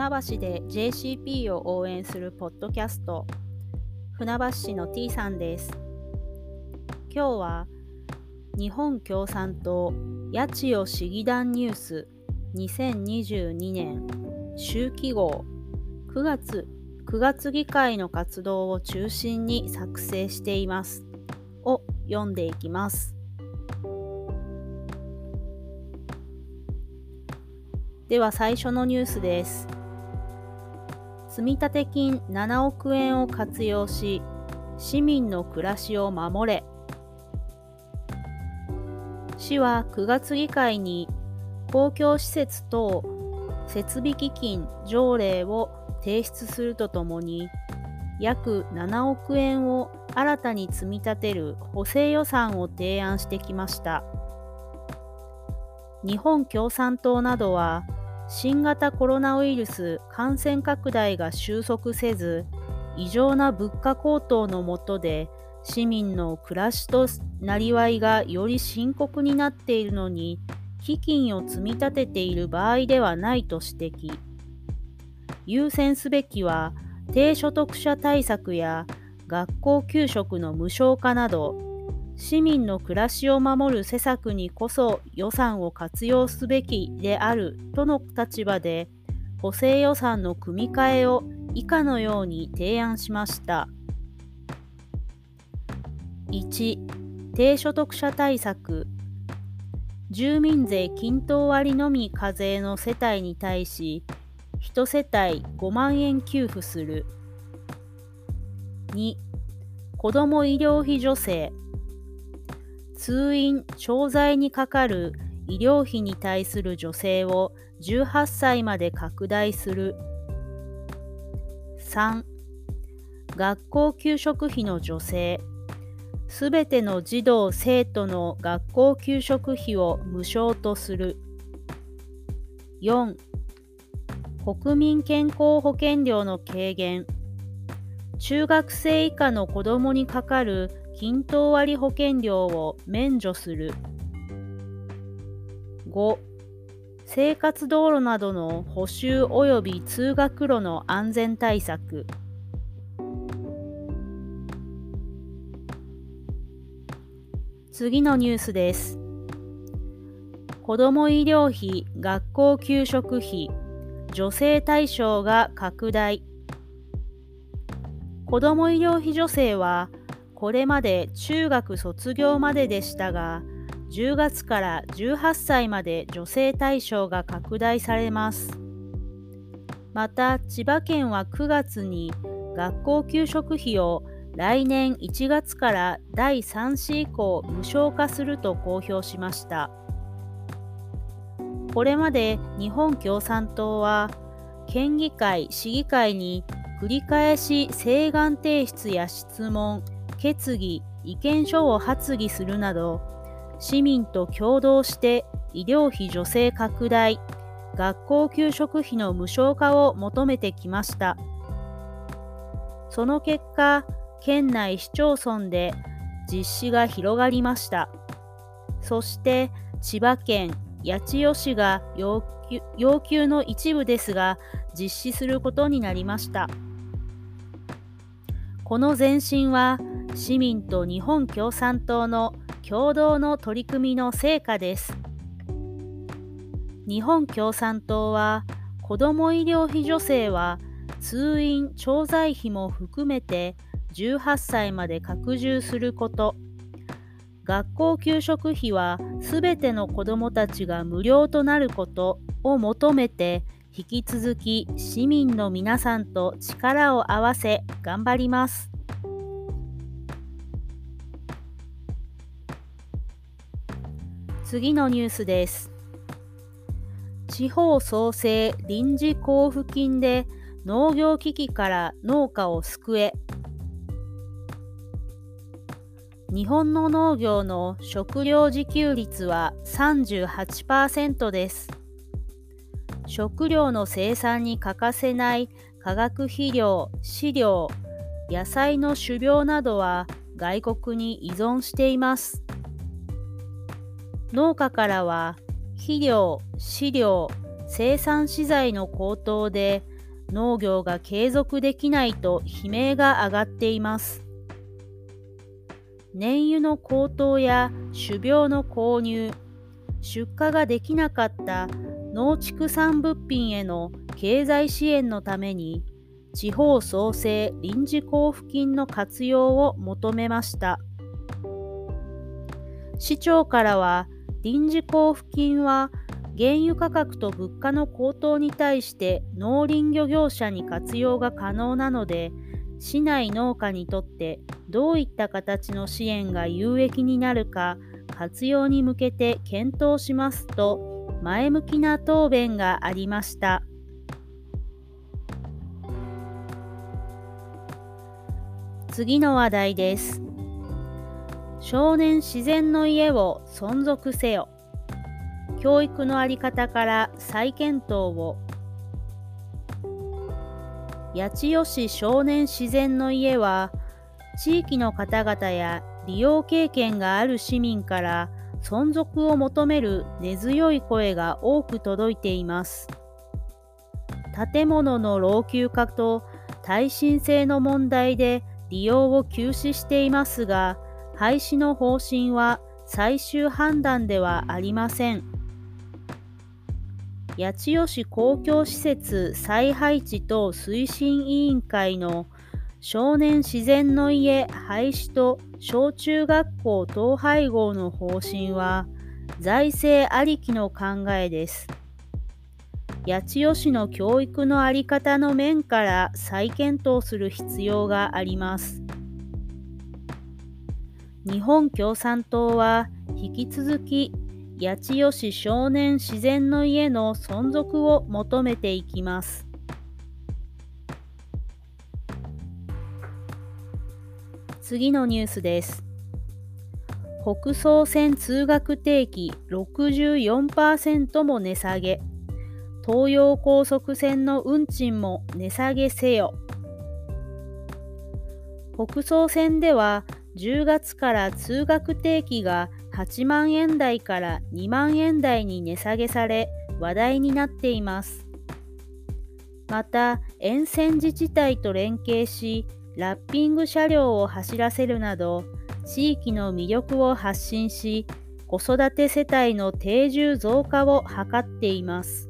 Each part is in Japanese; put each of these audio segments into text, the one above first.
船橋で JCP を応援するポッドキャスト船橋市の T さんです今日は日本共産党八千代市議団ニュース2022年秋季号9月9月議会の活動を中心に作成していますを読んでいきますでは最初のニュースです。積立金7億円を活用し、市民の暮らしを守れ。市は9月議会に公共施設等設備基金条例を提出するとともに、約7億円を新たに積み立てる補正予算を提案してきました。日本共産党などは、新型コロナウイルス感染拡大が収束せず、異常な物価高騰の下で、市民の暮らしとなりわいがより深刻になっているのに、基金を積み立てている場合ではないと指摘。優先すべきは、低所得者対策や学校給食の無償化など、市民の暮らしを守る施策にこそ予算を活用すべきであるとの立場で補正予算の組み替えを以下のように提案しました。1. 低所得者対策住民税均等割のみ課税の世帯に対し1世帯5万円給付する2子ども医療費助成通院・調剤にかかる医療費に対する助成を18歳まで拡大する。3. 学校給食費の助成。すべての児童・生徒の学校給食費を無償とする。4. 国民健康保険料の軽減。中学生以下の子どもにかかる均等割保険料を免除する。5. 生活道路などの補修及び通学路の安全対策。次のニュースです。子ども医療費、学校給食費、助成対象が拡大。子ども医療費助成は、これまで中学卒業まででしたが、10月から18歳まで女性対象が拡大されます。また、千葉県は9月に学校給食費を来年1月から第3子以降無償化すると公表しました。これまで日本共産党は県議会、市議会に繰り返し請願提出や質問、決議、意見書を発議するなど、市民と共同して医療費助成拡大、学校給食費の無償化を求めてきました。その結果、県内市町村で実施が広がりました。そして千葉県八千代市が要求要求の一部ですが実施することになりました。この前進は市民と日本共産党の共同の取り組みの成果です。日本共産党は子ども医療費助成は通院・調剤費も含めて18歳まで拡充すること、学校給食費はすべての子どもたちが無料となることを求めて引き続き市民の皆さんと力を合わせ頑張ります。次のニュースです。地方創生臨時交付金で農業危機から農家を救え。日本の農業の食料自給率は38%です。食料の生産に欠かせない化学肥料、飼料、野菜の種苗などは外国に依存しています。農家からは肥料、飼料、生産資材の高騰で農業が継続できないと悲鳴が上がっています。燃油の高騰や種苗の購入、出荷ができなかった農畜産物品への経済支援のために地方創生臨時交付金の活用を求めました。市長からは臨時交付金は原油価格と物価の高騰に対して農林漁業者に活用が可能なので市内農家にとってどういった形の支援が有益になるか活用に向けて検討しますと前向きな答弁がありました。次の話題です。少年自然の家を存続せよ教育のあり方から再検討を八千代市少年自然の家は地域の方々や利用経験がある市民から存続を求める根強い声が多く届いています。建物の老朽化と耐震性の問題で利用を休止していますが、廃止の方針は最終判断ではありません。八千代市公共施設再配置等推進委員会の少年自然の家廃止と小中学校統廃合の方針は財政ありきの考えです。八千代市の教育の在り方の面から再検討する必要があります。日本共産党は引き続き八千代市少年自然の家の存続を求めていきます。次のニュースです。北総線通学定期64%も値下げ。東洋高速船の運賃も値下げせよ。北総線では10月から通学定期が8万円台から2万円台に値下げされ話題になっています。また沿線自治体と連携しラッピング車両を走らせるなど地域の魅力を発信し子育て世帯の定住増加を図っています。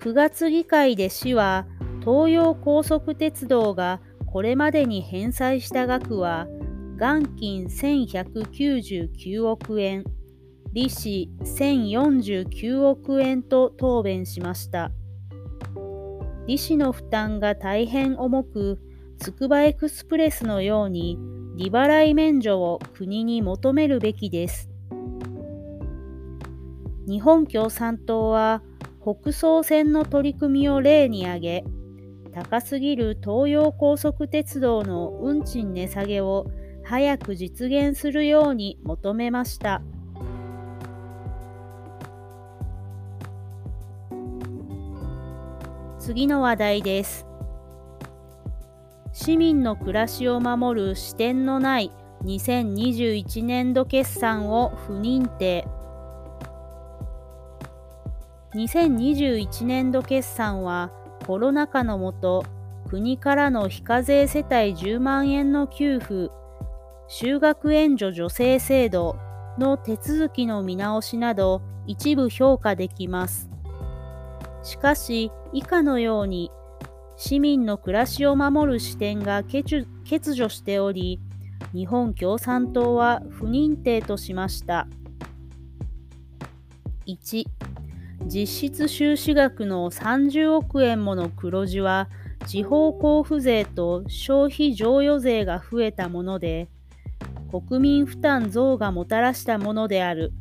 9月議会で市は東洋高速鉄道がこれまでに返済した額は元金1199億円、利子1049億円と答弁しました。利子の負担が大変重く、つくばエクスプレスのように利払い免除を国に求めるべきです。日本共産党は北総線の取り組みを例に挙げ、高すぎる東洋高速鉄道の運賃値下げを早く実現するように求めました。次の話題です。市民の暮らしを守る視点のない2021年度決算を不認定。2021年度決算はコロナ禍のもと国からの非課税世帯10万円の給付就学援助助成制度の手続きの見直しなど一部評価できます。しかし、以下のように市民の暮らしを守る視点が欠如しており、日本共産党は不認定としました。1、実質収支額の30億円もの黒字は、地方交付税と消費剰余税が増えたもので、国民負担増がもたらしたものである。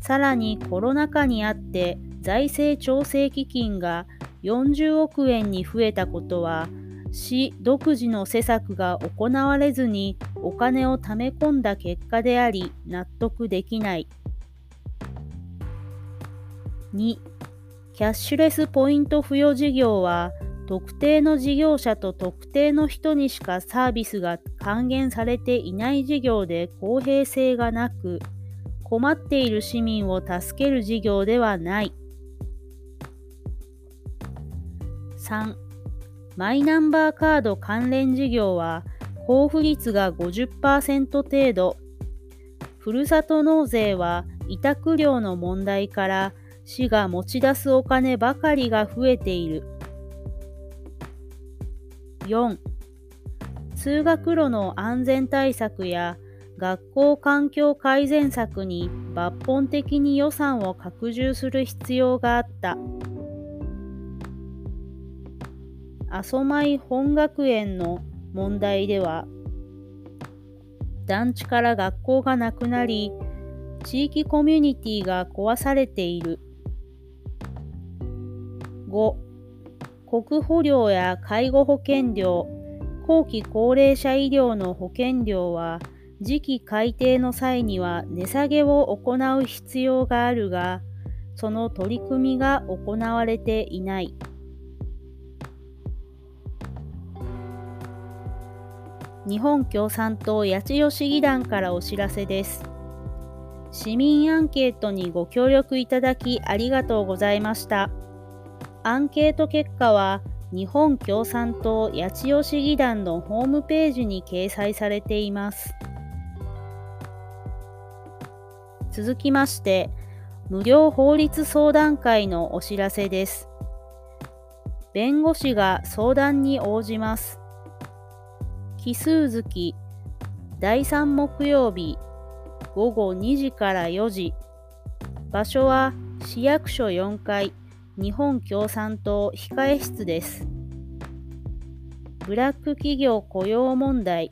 さらにコロナ禍にあって財政調整基金が40億円に増えたことは、市独自の施策が行われずにお金を貯め込んだ結果であり納得できない。2. キャッシュレスポイント付与事業は特定の事業者と特定の人にしかサービスが還元されていない事業で公平性がなく、困っている市民を助ける事業ではない。3、マイナンバーカード関連事業は交付率が50%程度、ふるさと納税は委託料の問題から市が持ち出すお金ばかりが増えている。4通学路の安全対策や学校環境改善策に抜本的に予算を拡充する必要があった。阿蘇舞本学園の問題では、団地から学校がなくなり、地域コミュニティが壊されている。5. 国保料や介護保険料、後期高齢者医療の保険料は、時期改定の際には値下げを行う必要があるが、その取り組みが行われていない。日本共産党八千代市議団からお知らせです。市民アンケートにご協力いただきありがとうございました。アンケート結果は日本共産党八千代市議団のホームページに掲載されています。続きまして、無料法律相談会のお知らせです。弁護士が相談に応じます。奇数月第3木曜日午後2時から4時場所は市役所4階日本共産党控え室です。ブラック企業雇用問題、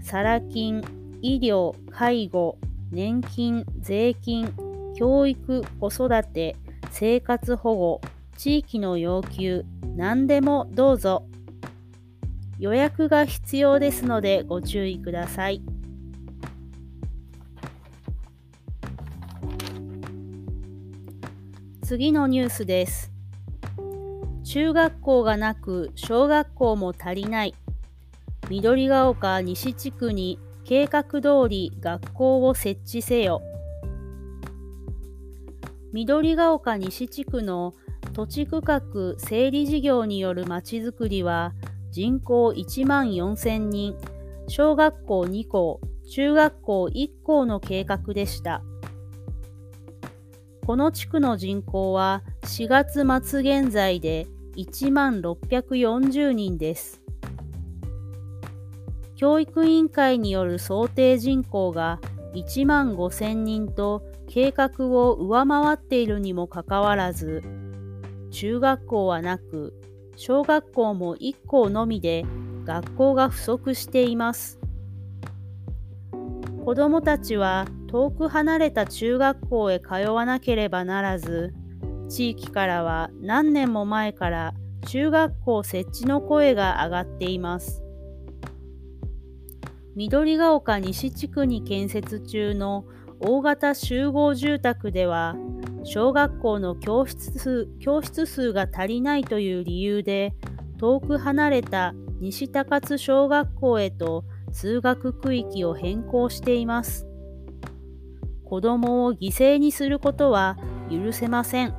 サラ金、医療、介護、年金、税金、教育、子育て、生活保護、地域の要求、何でもどうぞ。予約が必要ですのでご注意ください。次のニュースです。中学校がなく小学校も足りない。緑が丘西地区に計画通り学校を設置せよ。緑が丘西地区の土地区画整理事業によるまちづくりは人口1万4000人、小学校2校、中学校1校の計画でした。この地区の人口は4月末現在で1万640人です。教育委員会による想定人口が1万5000人と計画を上回っているにもかかわらず、中学校はなく、小学校も1校のみで学校が不足しています。子どもたちは遠く離れた中学校へ通わなければならず、地域からは何年も前から中学校設置の声が上がっています。緑が丘西地区に建設中の大型集合住宅では、小学校の教室数教室数が足りないという理由で、遠く離れた西高津小学校へと通学区域を変更しています。子供を犠牲にすることは許せません。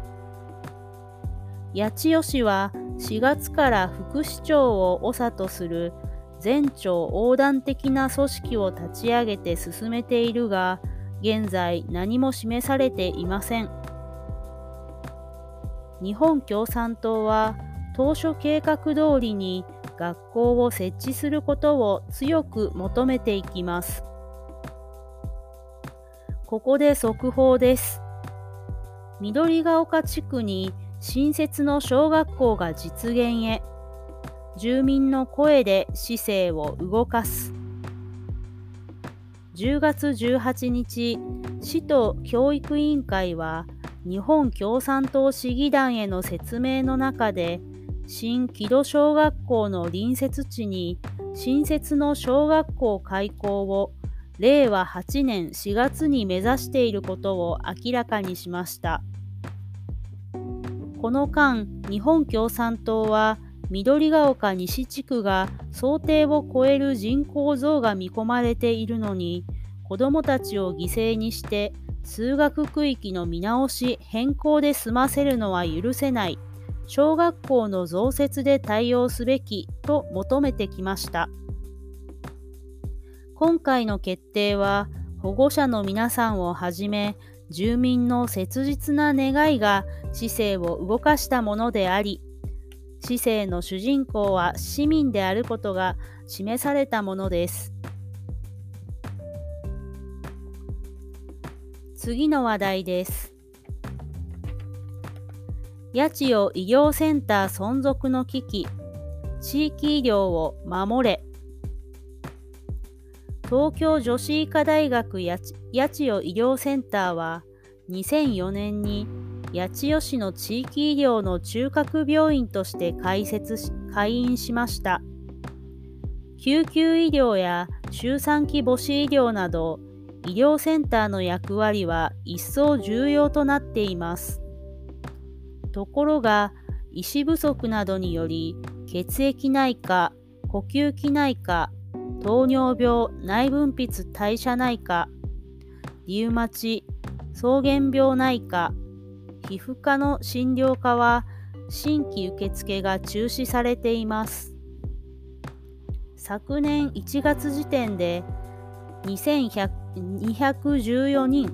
八千代市は4月から副市長を長とする全庁横断的な組織を立ち上げて進めているが、現在何も示されていません。日本共産党は当初計画通りに学校を設置することを強く求めていきます。ここで速報です。緑が丘地区に新設の小学校が実現へ、住民の声で市政を動かす。10月18日、市と教育委員会は、日本共産党市議団への説明の中で、新木戸小学校の隣接地に新設の小学校開校を令和8年4月に目指していることを明らかにしました。この間、日本共産党は緑が丘西地区が想定を超える人口増が見込まれているのに、子どもたちを犠牲にして通学区域の見直し、変更で済ませるのは許せない小学校の増設で対応すべきと求めてきました。今回の決定は保護者の皆さんをはじめ住民の切実な願いが市政を動かしたものであり市政の主人公は市民であることが示されたものです。次の話題です。八千代医療センター存続の危機、地域医療を守れ。東京女子医科大学八千代医療センターは2004年に八千代市の地域医療の中核病院として開設し開院しました。救急医療や周産期母子医療など医療センターの役割は一層重要となっています。ところが、医師不足などにより血液内科、呼吸器内科、糖尿病、内分泌代謝内科、リウマチ、草原病内科、皮膚科の診療科は新規受付が中止されています。昨年1月時点で214人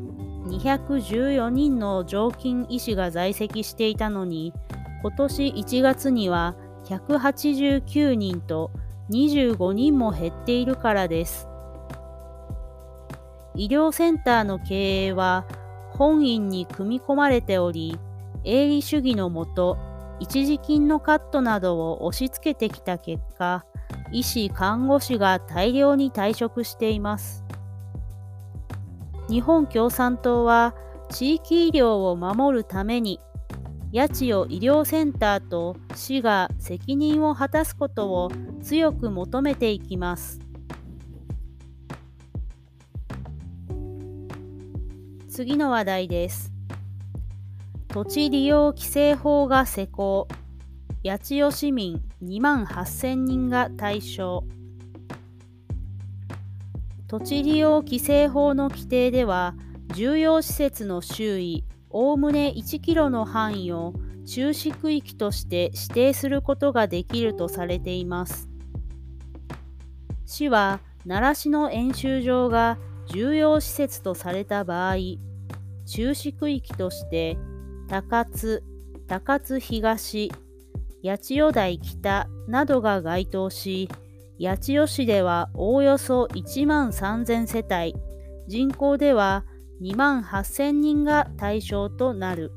214人の常勤医師が在籍していたのに今年1月には189人と25人も減っているからです。医療センターの経営は本院に組み込まれており、営利主義のもと、一時金のカットなどを押し付けてきた結果、医師・看護師が大量に退職しています。日本共産党は地域医療を守るために八千代医療センターと市が責任を果たすことを強く求めていきます。次の話題です。土地利用規制法が施行。八千代市民2万8000人が対象。土地利用規制法の規定では、重要施設の周囲おおむね1キロの範囲を中止区域として指定することができるとされています。市は奈良市の演習場が重要施設とされた場合、中止区域として高津、高津東、八千代台北などが該当し、八千代市ではおおよそ1万3000世帯、人口では2万8000人が対象となる。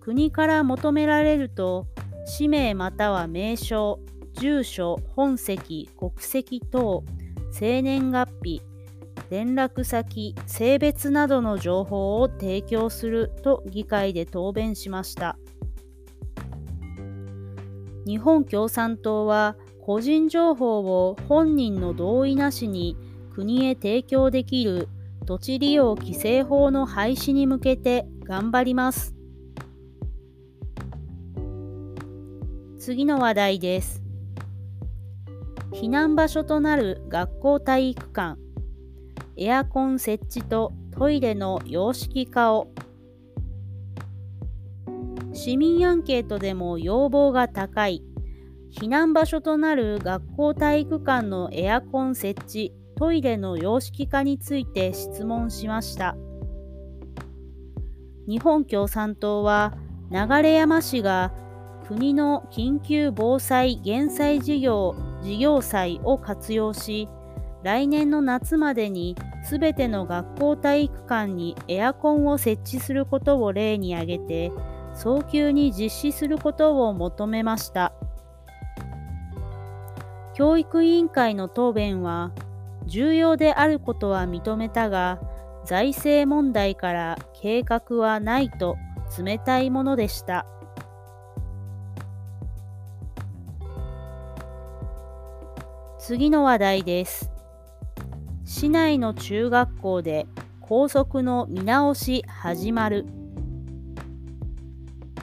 国から求められると、氏名または名称、住所、本籍、国籍等、生年月日、連絡先、性別などの情報を提供すると議会で答弁しました。日本共産党は個人情報を本人の同意なしに国へ提供できる土地利用規制法の廃止に向けて頑張ります。次の話題です。避難場所となる学校体育館。エアコン設置とトイレの洋式化を市民アンケートでも要望が高い避難場所となる学校体育館のエアコン設置トイレの洋式化について質問しました日本共産党は流山市が国の緊急防災減災事業事業祭を活用し来年の夏までにすべての学校体育館にエアコンを設置することを例に挙げて、早急に実施することを求めました。教育委員会の答弁は、重要であることは認めたが、財政問題から計画はないと冷たいものでした。次の話題です。市内の中学校で校則の見直し始まる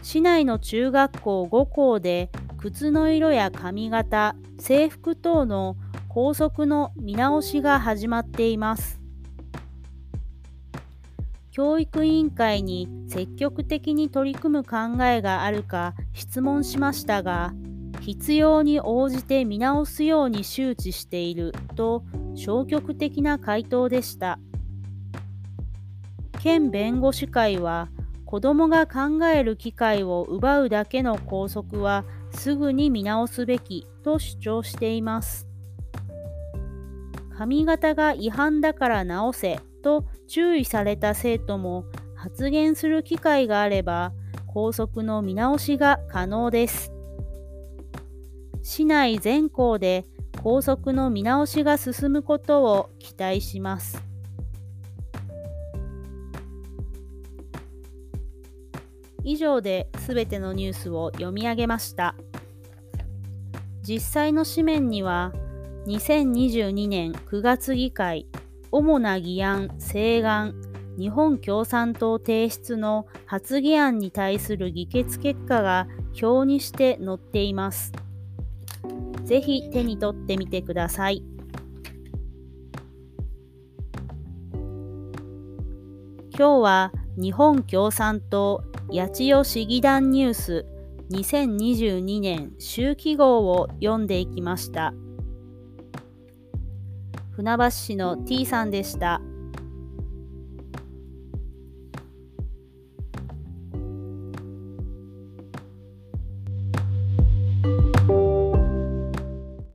市内の中学校5校で靴の色や髪型制服等の校則の見直しが始まっています教育委員会に積極的に取り組む考えがあるか質問しましたが、必要に応じて見直すように周知していると消極的な回答でした。県弁護士会は子どもが考える機会を奪うだけの校則はすぐに見直すべきと主張しています。髪型が違反だから直せと注意された生徒も発言する機会があれば校則の見直しが可能です。市内全校で校則の見直しが進むことを期待します。以上で全てのニュースを読み上げました。実際の紙面には、2022年9月議会、主な議案、請願、日本共産党提出の発議案に対する議決結果が表にして載っています。ぜひ手に取ってみてください。今日は日本共産党八千代市議団ニュース2022年秋季号を読んでいきました。船橋市の T さんでした。